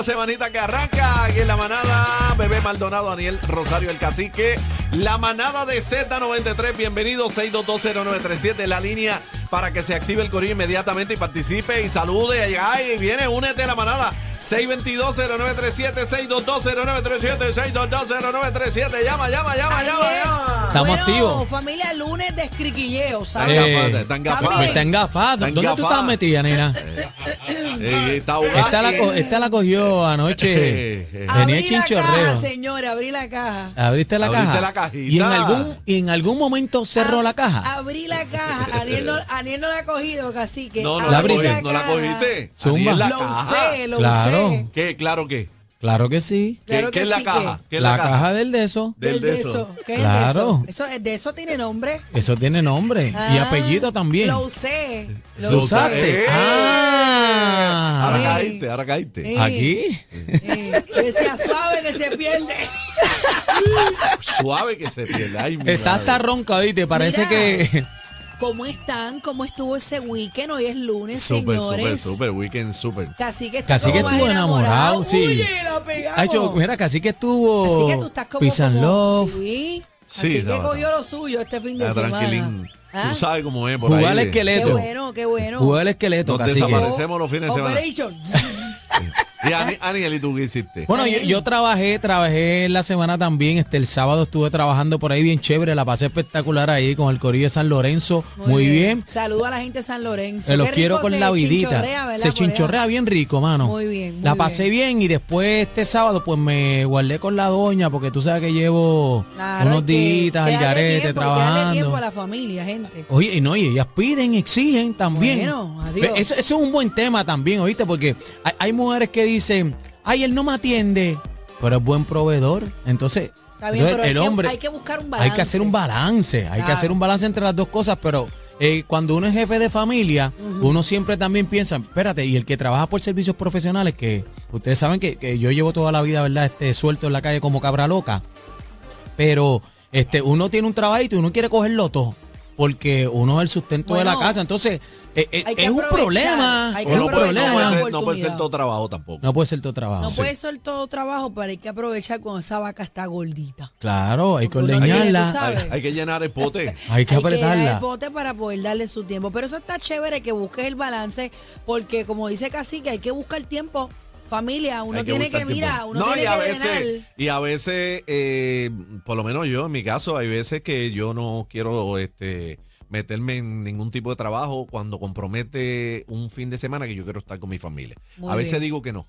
Otra semanita que arranca aquí en la manada. Bebé Maldonado, Daniel Rosario, el cacique. La manada de Z93. Bienvenidos 6220937. La línea para que se active el corillo inmediatamente y participe y salude. Ay, viene, únete a la manada. 6220937, 6220937, 6220937. Llama, llama, llama, Ahí llama, es. llama. Estamos Bueno, activos. familia, lunes de escriquilleo, Están ¿sabes? Eh, gafadas, están gafadas. también. Está engafado. Está ¿Dónde tú estás metida, nena? Eh, está ahogada. Esta la, co- esta la cogió anoche. Tenía Abrí la chinchorreo. caja, señores, abrí la caja. Abriste la Abriste caja. la cajita. y en algún, y en algún momento cerró la caja. Abrí la caja. Aniel no, Aniel no la ha cogido, cacique. No, no La la, Abrí no la caja. cogiste. Zumba. Aniel, la Lo caja. usé, lo Claro. usé. ¿Qué? Claro que. Claro que sí. ¿Qué, Claro qué que es la sí caja? que- ¿Qué es La, la, caja del de eso. Del de de eso. eso. ¿Qué Claro. es de eso? eso? ¿De eso tiene nombre? Eso tiene nombre. y Ah, apellido también. Lo usé. Lo, ¿Lo usé. usaste? Eh. Ah. Ahora Sí. caíste, ahora caíste. Eh. Aquí. Eh, decía suave que se pierde. Suave que se pierde. Ay, mi Está hasta madre. ronca, ¿viste? Parece Mira. que. ¿Cómo están? ¿Cómo estuvo ese weekend? Hoy es lunes, Súper, señores. súper, súper. Weekend, súper. Casi que Casi que estuvo enamorado, sí. Oye, la pegamos. Ha hecho, mira, casi que estuvo. Así que tú estás como. Peace and como- love. Sí. Sí, Así que cogió lo suyo este fin de semana. tranquilín. ¿Ah? Tú sabes cómo es por Jugar ahí. al de- Qué esqueleto. bueno, qué bueno. Jugó el esqueleto, Nos cacique. desaparecemos los fines de semana. Operation. Y Ani- Aniel, ¿y tú qué hiciste? Bueno, yo, yo trabajé, trabajé la semana también. Este, el sábado estuve trabajando por ahí bien chévere. La pasé espectacular ahí con el Corillo de San Lorenzo. Muy, bien. Saludo a la gente de San Lorenzo. Se los Qué quiero con la vidita. chinchorrea, ¿verdad? Se chinchorrea bien rico, mano. Muy bien, muy La pasé bien. y después este sábado pues me guardé con la doña porque tú sabes que llevo Claro, unos días al garete tiempo, trabajando. tiempo a la familia, gente. Oye, y no, y ellas piden, exigen también. Bueno, adiós. Eso, eso es un buen tema también, ¿oíste? Porque hay, hay mujeres que dicen, ay, él no me atiende, pero es buen proveedor. Entonces, Está bien, entonces, pero hay el que- hombre... hay que buscar un balance. Hay que hacer un balance, hay que Claro. hacer un balance entre las dos cosas, pero eh, cuando uno es jefe de familia, uno siempre también piensa, espérate, y el que trabaja por servicios profesionales, que ustedes saben que, que yo llevo toda la vida, ¿verdad? Este, suelto en la calle como cabra loca, pero este, uno tiene un trabajito y uno quiere cogerlo todo. Porque uno es el sustento de la casa. Entonces, eh, eh, es un problema. hay que Es un no, puede, no puede ser, no puede ser todo trabajo tampoco. No puede ser tu trabajo. No Sí. puede ser todo trabajo, pero hay que aprovechar cuando esa vaca está gordita. Claro, hay que ordeñarla. Hay, hay que llenar el pote. Hay que Hay que apretarla. el bote para poder darle su tiempo. Pero eso está chévere que busques el balance, porque como dice Cacique, hay que buscar tiempo. Familia, uno Hay tiene buscar que, tiempo. mira, uno no, tiene y a que veces, drenar. Y a veces, eh, por lo menos yo, en mi caso, hay veces que yo no quiero este, meterme en ningún tipo de trabajo cuando compromete un fin de semana que yo quiero estar con mi familia. Muy a veces bien. digo que no.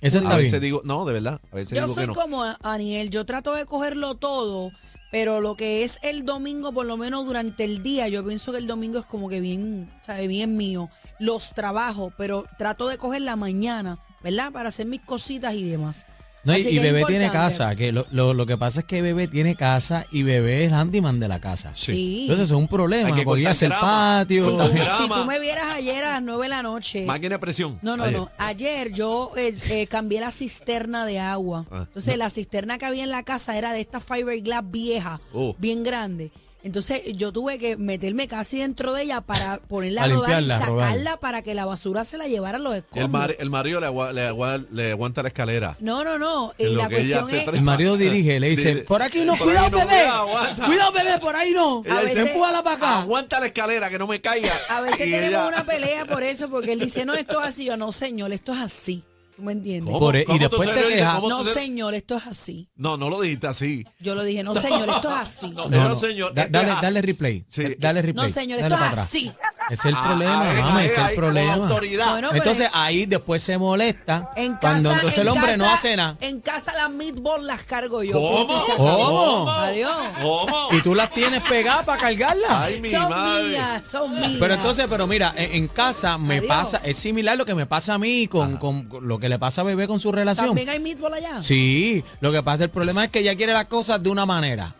Eso A veces bien. digo, no, de verdad, a veces Yo digo soy que no. como Aniel, yo trato de cogerlo todo, pero lo que es el domingo, por lo menos durante el día, yo pienso que el domingo es como que bien, sabe, bien mío. Los trabajo, pero trato de coger la mañana, ¿verdad? Para hacer mis cositas y demás. No, y, bebé tiene casa, que lo, lo, lo que pasa es que bebé tiene casa y bebé es handyman de la casa. Sí. Entonces es un problema, Hay que porque hace el patio. Si tú, grama. si tú me vieras ayer a las 9 de la noche. Máquina de presión. No, no, Ayer. no. Ayer yo eh, eh, cambié la cisterna de agua. Ah. Entonces, la cisterna que había en la casa era de esta fiberglass vieja, Oh. bien grande. Entonces, yo tuve que meterme casi dentro de ella para ponerla a rodar y sacarla para que la basura se la llevara a los El, escombros. mar- el marido le, agua- le, agua- le aguanta la escalera. No, no, no. Y la cuestión es... El marido dirige, le dice, por aquí no, por cuidado ahí no, bebé, cuidado, aguanta. cuidado bebé, por ahí no. A veces- Empújala para acá. Aguanta la escalera, que no me caiga. A veces Y tenemos ella- una pelea por eso, porque él dice, no, esto es así. Yo, no, señor, esto es así. ¿Tú me entiendes? ¿Cómo? Por- e- y ¿Cómo tú después te quejas. ¿Cómo No, tú te- señor, esto es así. No, no lo dijiste así. Yo lo dije, no, señor, esto es así. No, No, no, no. señor. Da- esto dale, así. dale replay. Sí. Da- Dale replay. No, señor, Dale esto es para atrás. así. Ese es el Ah, problema, ah, ahí, es el problema. autoridad. Bueno, Entonces en- ahí después se molesta En casa, cuando entonces el hombre no hace nada. En casa las meatballs las cargo yo. ¿Cómo? ¿Cómo? Adiós. ¿Cómo? Y tú las tienes pegadas para cargarlas. Ay, mi Son madre. mías, son mías. Pero entonces, pero mira, en, en casa me Adiós. pasa, es similar lo que me pasa a mí con, con lo que le pasa a bebé con su relación. ¿También hay meatball allá? Sí, lo que pasa, el problema es que ella quiere las cosas de una manera.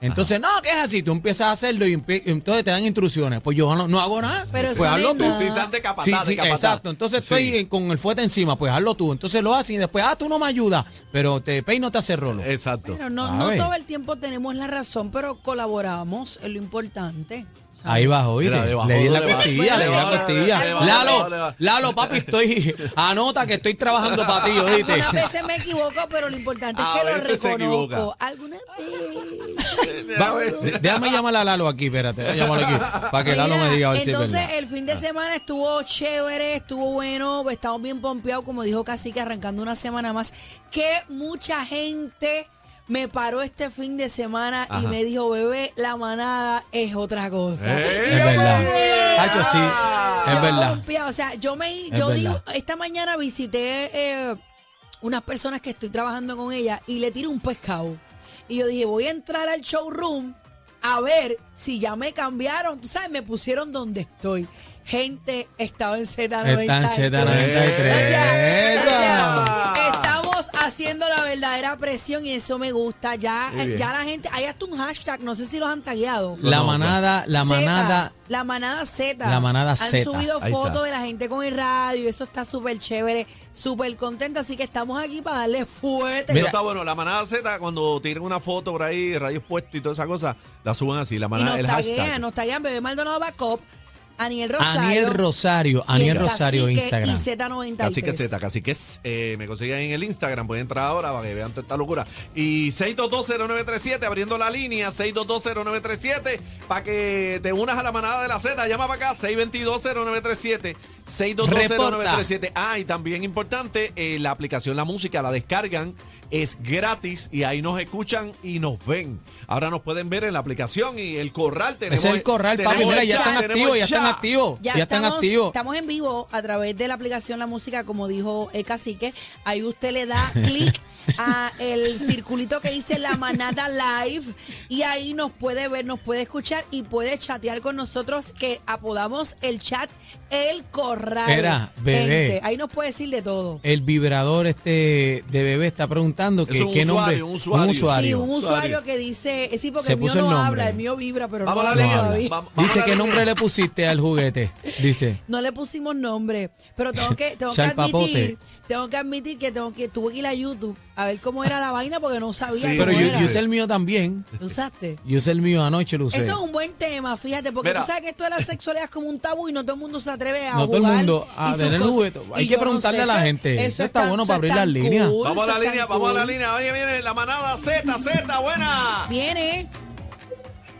Entonces, no, que es así, tú empiezas a hacerlo y entonces te dan instrucciones. Pues yo no, no hago nada. Pero pues hazlo tú. Sí, están de capataz, Sí, sí, exacto. Entonces Sí. estoy con el fuete encima, pues hazlo tú. Entonces lo haces y después, ah, tú no me ayudas, pero te peino te hace rolo. Exacto. Pero no, no todo el tiempo tenemos la razón, pero colaboramos, es lo importante. Ahí. Mira, debajo, le di la costilla, le di la costilla. Lalo. Lalo, papi, estoy. Anota que estoy trabajando para ti, ¿oíste? Algunas veces me equivoco, pero lo importante es que lo reconozco. Algunas veces. Déjame llamar a Lalo aquí, espérate. déjame aquí. Para que Lalo me diga a ver si Entonces, el fin de semana estuvo chévere, estuvo bueno, estamos bien pompeados, como dijo Cacique, arrancando una semana más. Que mucha gente me paró este fin de semana y me dijo, bebé, la manada es otra cosa. ¡Eh! Y Es yo, verdad. Hacho, sí, es Yo verdad. O sea, yo me, Es yo digo, verdad. esta mañana visité eh, unas personas que estoy trabajando con ellas y le tiro un pescado. Y yo dije, voy a entrar al showroom a ver si ya me cambiaron. Tú sabes, me pusieron donde estoy. Gente, estaba en Z93. Está en Z93. Haciendo la verdadera presión y eso me gusta. Ya, ya la gente, hay hasta un hashtag, no sé si los han tagueado. La manada, la Zeta, manada. La manada Z. La manada Han Zeta. subido fotos de la gente con el radio. Eso está súper chévere, súper contenta. Así que estamos aquí para darle fuerte. Eso está bueno. La manada Z, cuando tienen una foto por ahí, rayos puestos y toda esa cosa, la suben así. La y manada, nos el taguean, hashtag. nos taguean Bebé Maldonado Backup, Aniel Rosario. Aniel Rosario, Aniel el Rosario Instagram. Y Z93. Así que Z, así que es, eh, me consiguen en el Instagram, pueden entrar ahora para que vean toda esta locura. Y 6220937, abriendo la línea, 6220937, para que te unas a la manada de la Z, llama para acá, 6220937, 6220937. Ah, y también importante, eh, la aplicación La Música, la descargan, es gratis y ahí nos escuchan y nos ven. Ahora nos pueden ver en la aplicación y el corral tenemos. Es el corral, papi. Mira, ya chat, están activos, el ya están chat. activos. Ya, Ya están estamos, activos. estamos en vivo a través de la aplicación La Música, como dijo el cacique. Ahí usted le da clic a el circulito que dice La Manada Live y ahí nos puede ver, nos puede escuchar y puede chatear con nosotros que apodamos el chat El Corral. Espera, bebé. Gente, ahí nos puede decir de todo. El vibrador este de bebé está preguntando Es que un qué nombre. usuario, un usuario. Un Sí, un usuario Usuario. que dice, eh, sí, porque Se el mío el no nombre. habla, el mío vibra, pero Vamos no a la habla. Vamos- Dice qué nombre le pusiste al juguete. Dice. No le pusimos nombre, pero tengo que, tengo que admitir, tengo que admitir que tengo que tuve que ir a YouTube a ver cómo era la vaina porque no sabía Sí, cómo Pero yo, era. yo usé el mío también. ¿Lo usaste? Yo usé el mío anoche, lo usé. Eso es un buen tema, fíjate, porque Mira. tú sabes que esto de la sexualidad es como un tabú y no todo el mundo se atreve a No todo el mundo a y sus tener cosas. juguete. Hay Y que no preguntarle sé, a la eso- gente. Eso está bueno eso para abrir las líneas. cool, Vamos a eso la línea, vamos a la línea. Oye, viene la manada Z, Z, buena. Viene.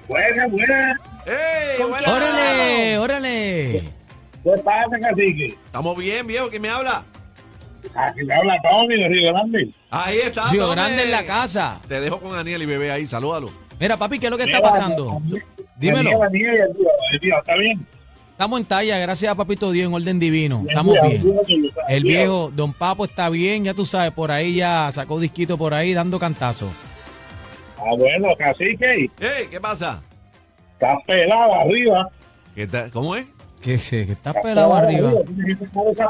Buena, buena. ¡Ey! ¿Con buena! quién ¡Órale! ¡Órale! ¿Qué pasa, cacique? Estamos bien, viejo. ¿Quién me habla? Aquí le habla Tommy de Río Grande. Ahí está. Río Tommy. Grande en la casa. Te dejo con Aniel y bebé ahí. Salúdalo. Mira, papi, ¿qué es lo que está pasando? Daniel, Dímelo. Daniel, Daniel, el tío, el tío, ¿está bien? Estamos en talla, gracias a Papito Dios, en orden divino. Estamos bien. el viejo Don Papo está bien, ya tú sabes, por ahí ya sacó disquito por ahí dando cantazo. Ah, bueno, cacique, ¡Ey! ¿Qué pasa? estás pelado arriba. ¿Qué tal? ¿Cómo es? Que se que está Estás pelado arriba.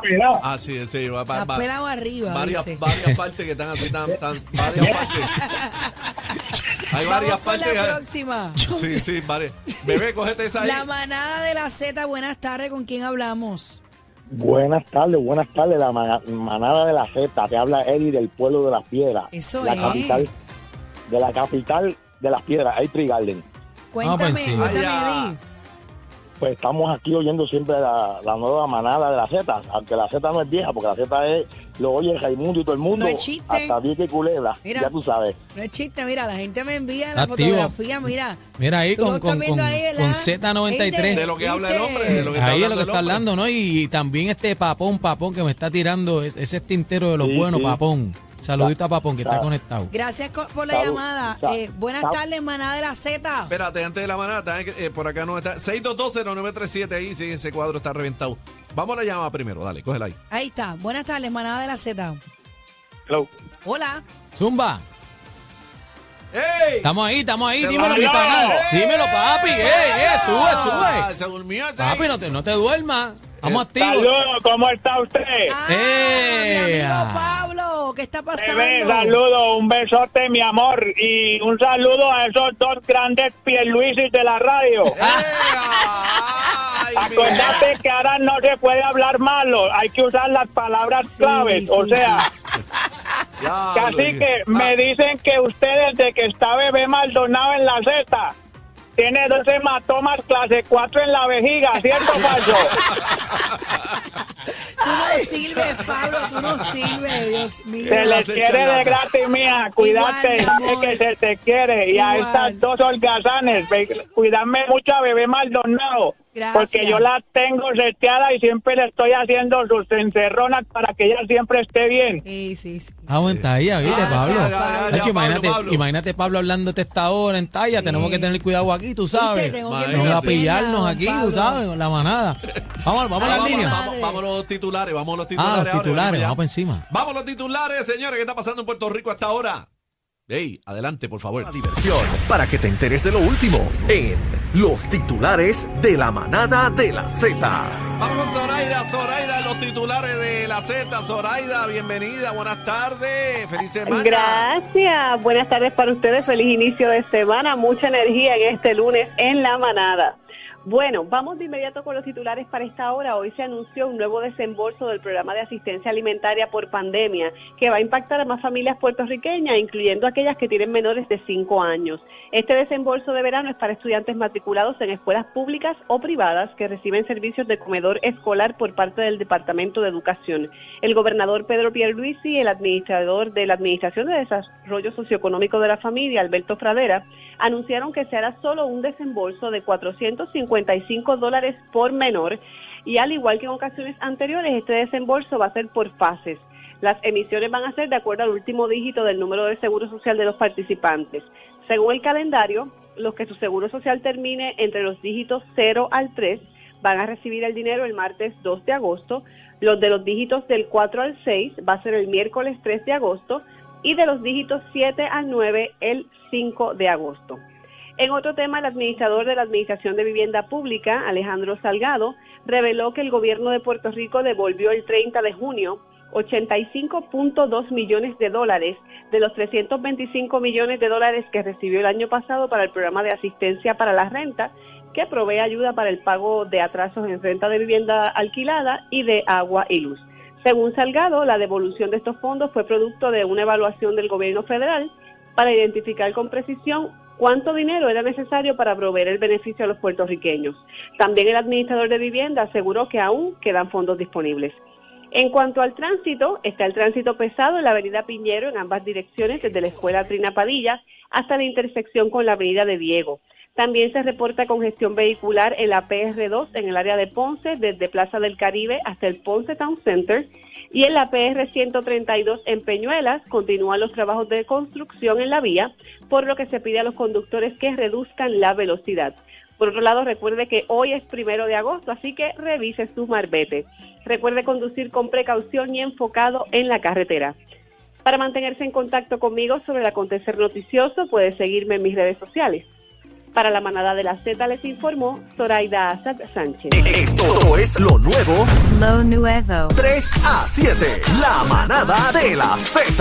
Pelada. Ah, sí, sí. Va, va- Está va- pelado arriba, varias, dice. varias partes que están así, tan, tan- varias partes. Hay varias Vamos con partes. la eh. próxima. Sí, sí, varias. Bebé, cógete esa ahí. La manada de la Z, buenas tardes, ¿con quién hablamos? Buenas tardes, buenas tardes, la ma- manada de la Z, te habla Eddie del pueblo de las piedras, Eso la es. capital, de la capital de las piedras, hay Tree Garden. Cuéntame, pues sí. cuéntame. Pues estamos aquí oyendo siempre la, la nueva manada de la Z, aunque la Z no es vieja, porque la Z es, lo oye Raimundo y todo el mundo, No es chiste. hasta Vieque y Culebra, Mira. ya tú sabes. No es chiste, mira, la gente me envía la Activo. fotografía, mira. Mira ahí con, con, con, ahí, con Z93. ¿Viste? De lo que habla el hombre, de lo que está Ahí es hablando lo que está hablando, ¿no? Y también este papón, papón que me está tirando es- ese es tintero de los Sí, buenos, sí. papón. Saludito a papón que está conectado. Gracias por la Salud. llamada. Eh, buenas tardes, manada de la Z. Espérate, antes de la manada, eh, por acá no está. 6220937 ahí, sí, ese cuadro está reventado. Vamos a la llamada primero, dale, cógela ahí. Ahí está. Buenas tardes, manada de la Z. Hello. Hola. Zumba, ¡Ey! estamos ahí, estamos ahí, dímelo mi panal. ¡Ey! Dímelo, papi, ey, ey, sube, Ah, sube. Se durmió ese. Papi, no te, no te duermas. Vamos activos. Saludos, ¿cómo está usted? Ah, ¡Eh! mi amigo Pablo, ¿qué está pasando? Bebé, saludos, un besote, mi amor, y un saludo a esos dos grandes Pierluisis de la radio. ¡Ay, Acuérdate que ahora no se puede hablar malo, hay que usar las palabras Sí, claves. o sí, sea, casi lo- que Ah, me dicen que usted desde que está bebé Maldonado en la Z, tiene dos hematomas clase 4 en la vejiga, ¿cierto, falso? Tú no sirves, Pablo, tú no sirves, Dios mío. Se les quiere de gratis, mía. Cuídate, Igual, que se te quiere. Y a estas dos holgazanes, cuidarme mucho a bebé Maldonado. Gracias. Porque yo la tengo seteada y siempre le estoy haciendo sus encerronas para que ella siempre esté bien. Sí, sí, sí. Aguanta ahí, ¿viste, Pablo? Ya, ya, Nacho, imagínate, Pablo, imagínate Pablo hablándote esta hora en talla. Tenemos que tener cuidado aquí, tú sabes. Viste, tengo que Madre No va a pillarnos aquí, tú sabes, con la manada. Vamos, vamos a las Vamos, líneas. vamos, vamos los titulares, vamos a los titulares. Ah, los ahora, titulares, vamos por encima. Vamos a los titulares, señores. ¿Qué está pasando en Puerto Rico hasta ahora? Ey, adelante, por favor. diversión para que te enteres de lo último en los titulares de la manada de la Z. Vamos Zoraida, Zoraida, los titulares de la Z. Zoraida, bienvenida, buenas tardes, feliz semana. Gracias. Buenas tardes para ustedes. Feliz inicio de semana. Mucha energía en este lunes en la manada. Bueno, vamos de inmediato con los titulares para esta hora. Hoy se anunció un nuevo desembolso del programa de asistencia alimentaria por pandemia que va a impactar a más familias puertorriqueñas, incluyendo aquellas que tienen menores de 5 años. Este desembolso de verano es para estudiantes matriculados en escuelas públicas o privadas que reciben servicios de comedor escolar por parte del Departamento de Educación. El gobernador Pedro Pierluisi y el administrador de la Administración de Desarrollo Socioeconómico de la Familia, Alberto Fradera, anunciaron que se hará solo un desembolso de 455 dólares por menor y al igual que en ocasiones anteriores, este desembolso va a ser por fases. Las emisiones van a ser de acuerdo al último dígito del número de seguro social de los participantes. Según el calendario, los que su seguro social termine entre los dígitos 0 al 3 van a recibir el dinero el martes 2 de agosto, los de los dígitos del 4 al 6 va a ser el miércoles 3 de agosto y de los dígitos 7 al 9 el 5 de agosto. En otro tema, el administrador de la Administración de Vivienda Pública, Alejandro Salgado, reveló que el gobierno de Puerto Rico devolvió el 30 de junio 85.2 millones de dólares de los 325 millones de dólares que recibió el año pasado para el programa de asistencia para la renta, que provee ayuda para el pago de atrasos en renta de vivienda alquilada y de agua y luz. Según Salgado, la devolución de estos fondos fue producto de una evaluación del gobierno federal para identificar con precisión cuánto dinero era necesario para proveer el beneficio a los puertorriqueños. También el administrador de vivienda aseguró que aún quedan fondos disponibles. En cuanto al tránsito, está el tránsito pesado en la avenida Piñero en ambas direcciones, desde la escuela Trina Padilla hasta la intersección con la avenida de Diego. También se reporta congestión vehicular en la PR2 en el área de Ponce, desde Plaza del Caribe hasta el Ponce Town Center. Y en la PR 132 en Peñuelas continúan los trabajos de construcción en la vía, por lo que se pide a los conductores que reduzcan la velocidad. Por otro lado, recuerde que hoy es primero de agosto, así que revise su marbete. Recuerde conducir con precaución y enfocado en la carretera. Para mantenerse en contacto conmigo sobre el acontecer noticioso, puede seguirme en mis redes sociales. Para la manada de la Z les informó Zoraida Asad Sánchez. Esto es lo nuevo Lo nuevo. 3 a 7. La manada de la Z.